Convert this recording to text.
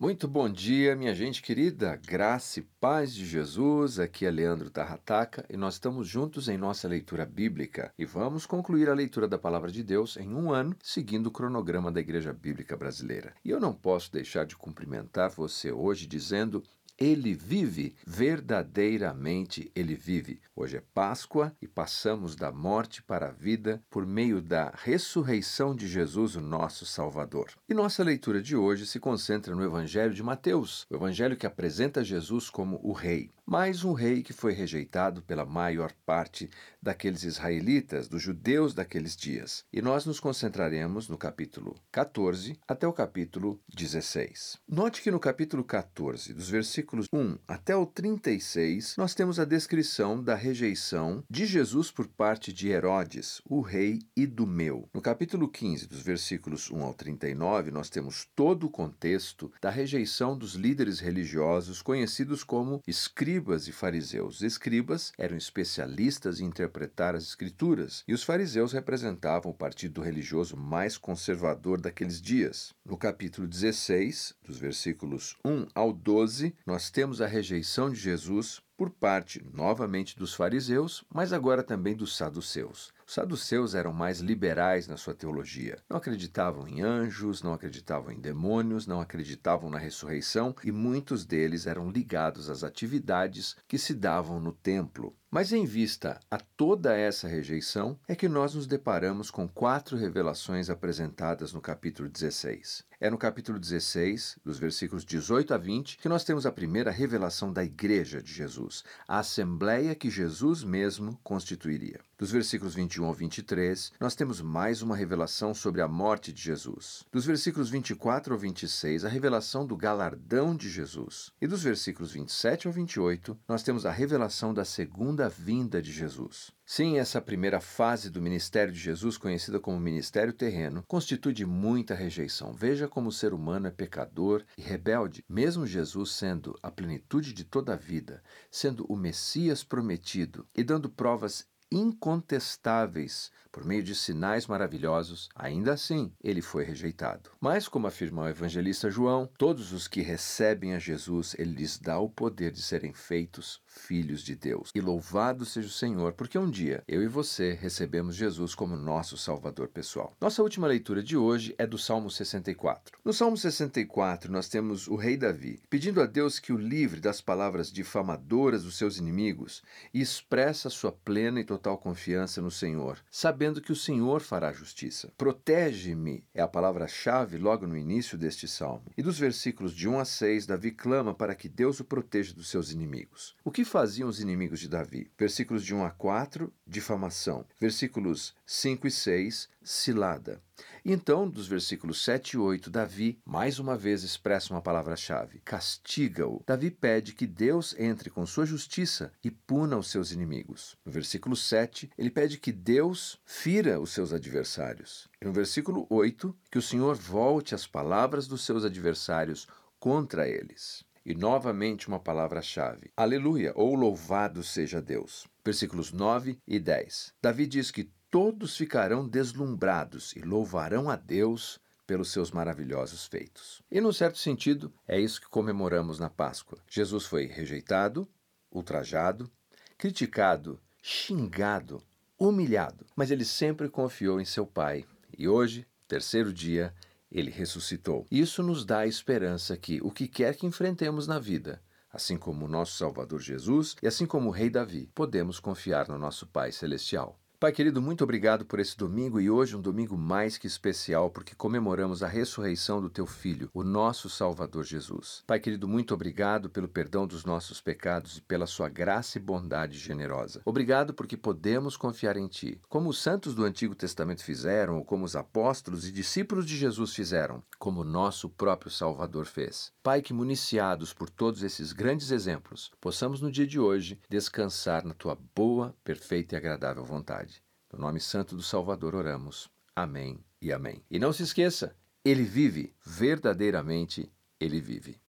Muito bom dia, minha gente querida. Graça e paz de Jesus. Aqui é Leandro Tarrataca e nós estamos juntos em nossa leitura bíblica e vamos concluir a leitura da palavra de Deus em um ano, seguindo o cronograma da Igreja Bíblica Brasileira. E eu não posso deixar de cumprimentar você hoje dizendo ele vive, verdadeiramente ele vive. Hoje é Páscoa e passamos da morte para a vida por meio da ressurreição de Jesus, o nosso Salvador. E nossa leitura de hoje se concentra no Evangelho de Mateus, o evangelho que apresenta Jesus como o Rei mais um rei que foi rejeitado pela maior parte daqueles israelitas, dos judeus daqueles dias. E nós nos concentraremos no capítulo 14 até o capítulo 16. Note que no capítulo 14, dos versículos 1 até o 36, nós temos a descrição da rejeição de Jesus por parte de Herodes, o rei idumeu. No capítulo 15, dos versículos 1 ao 39, nós temos todo o contexto da rejeição dos líderes religiosos conhecidos como escribas e fariseus. Escribas eram especialistas em interpretar as escrituras, e os fariseus representavam o partido religioso mais conservador daqueles dias. No capítulo 16, dos versículos 1 ao 12, nós temos a rejeição de Jesus por parte novamente dos fariseus, mas agora também dos saduceus. Os saduceus eram mais liberais na sua teologia. Não acreditavam em anjos, não acreditavam em demônios, não acreditavam na ressurreição e muitos deles eram ligados às atividades que se davam no templo. Mas em vista a toda essa rejeição, é que nós nos deparamos com quatro revelações apresentadas no capítulo 16. É no capítulo 16, dos versículos 18 a 20, que nós temos a primeira revelação da Igreja de Jesus, a assembleia que Jesus mesmo constituiria. Dos versículos 21 ao 23, nós temos mais uma revelação sobre a morte de Jesus. Dos versículos 24 ao 26, a revelação do galardão de Jesus. E dos versículos 27 ao 28, nós temos a revelação da segunda vinda de Jesus. Sim, essa primeira fase do ministério de Jesus, conhecida como ministério terreno, constitui de muita rejeição. Veja como o ser humano é pecador e rebelde, mesmo Jesus sendo a plenitude de toda a vida, sendo o Messias prometido e dando provas incontestáveis por meio de sinais maravilhosos, ainda assim ele foi rejeitado. Mas, como afirma o evangelista João, todos os que recebem a Jesus, ele lhes dá o poder de serem feitos filhos de Deus. E louvado seja o Senhor, porque um dia eu e você recebemos Jesus como nosso Salvador pessoal. Nossa última leitura de hoje é do Salmo 64. No Salmo 64, nós temos o rei Davi pedindo a Deus que o livre das palavras difamadoras dos seus inimigos e expressa sua plena e total confiança no Senhor, sabendo que o Senhor fará justiça. Protege-me é a palavra-chave logo no início deste salmo. E dos versículos de 1 a 6, Davi clama para que Deus o proteja dos seus inimigos. O que faziam os inimigos de Davi? Versículos de 1 a 4, difamação. Versículos 5 e 6, cilada. Então, dos versículos 7 e 8, Davi mais uma vez expressa uma palavra-chave: castiga-o. Davi pede que Deus entre com sua justiça e puna os seus inimigos. No versículo 7, ele pede que Deus fira os seus adversários. E no versículo 8, que o Senhor volte as palavras dos seus adversários contra eles. E novamente uma palavra-chave: Aleluia, ou louvado seja Deus. Versículos 9 e 10. Davi diz que todos ficarão deslumbrados e louvarão a Deus pelos seus maravilhosos feitos. E, num certo sentido, é isso que comemoramos na Páscoa. Jesus foi rejeitado, ultrajado, criticado, xingado, humilhado, mas ele sempre confiou em seu Pai. E hoje, terceiro dia, ele ressuscitou. Isso nos dá a esperança que o que quer que enfrentemos na vida, assim como o nosso Salvador Jesus e assim como o Rei Davi, podemos confiar no nosso Pai Celestial. Pai querido, muito obrigado por esse domingo e hoje um domingo mais que especial porque comemoramos a ressurreição do teu filho, o nosso Salvador Jesus. Pai querido, muito obrigado pelo perdão dos nossos pecados e pela sua graça e bondade generosa. Obrigado porque podemos confiar em ti, como os santos do Antigo Testamento fizeram, ou como os apóstolos e discípulos de Jesus fizeram, como nosso próprio Salvador fez. Pai, que municiados por todos esses grandes exemplos, possamos no dia de hoje descansar na tua boa, perfeita e agradável vontade. No nome santo do Salvador oramos. Amém e amém. E não se esqueça, ele vive, verdadeiramente ele vive.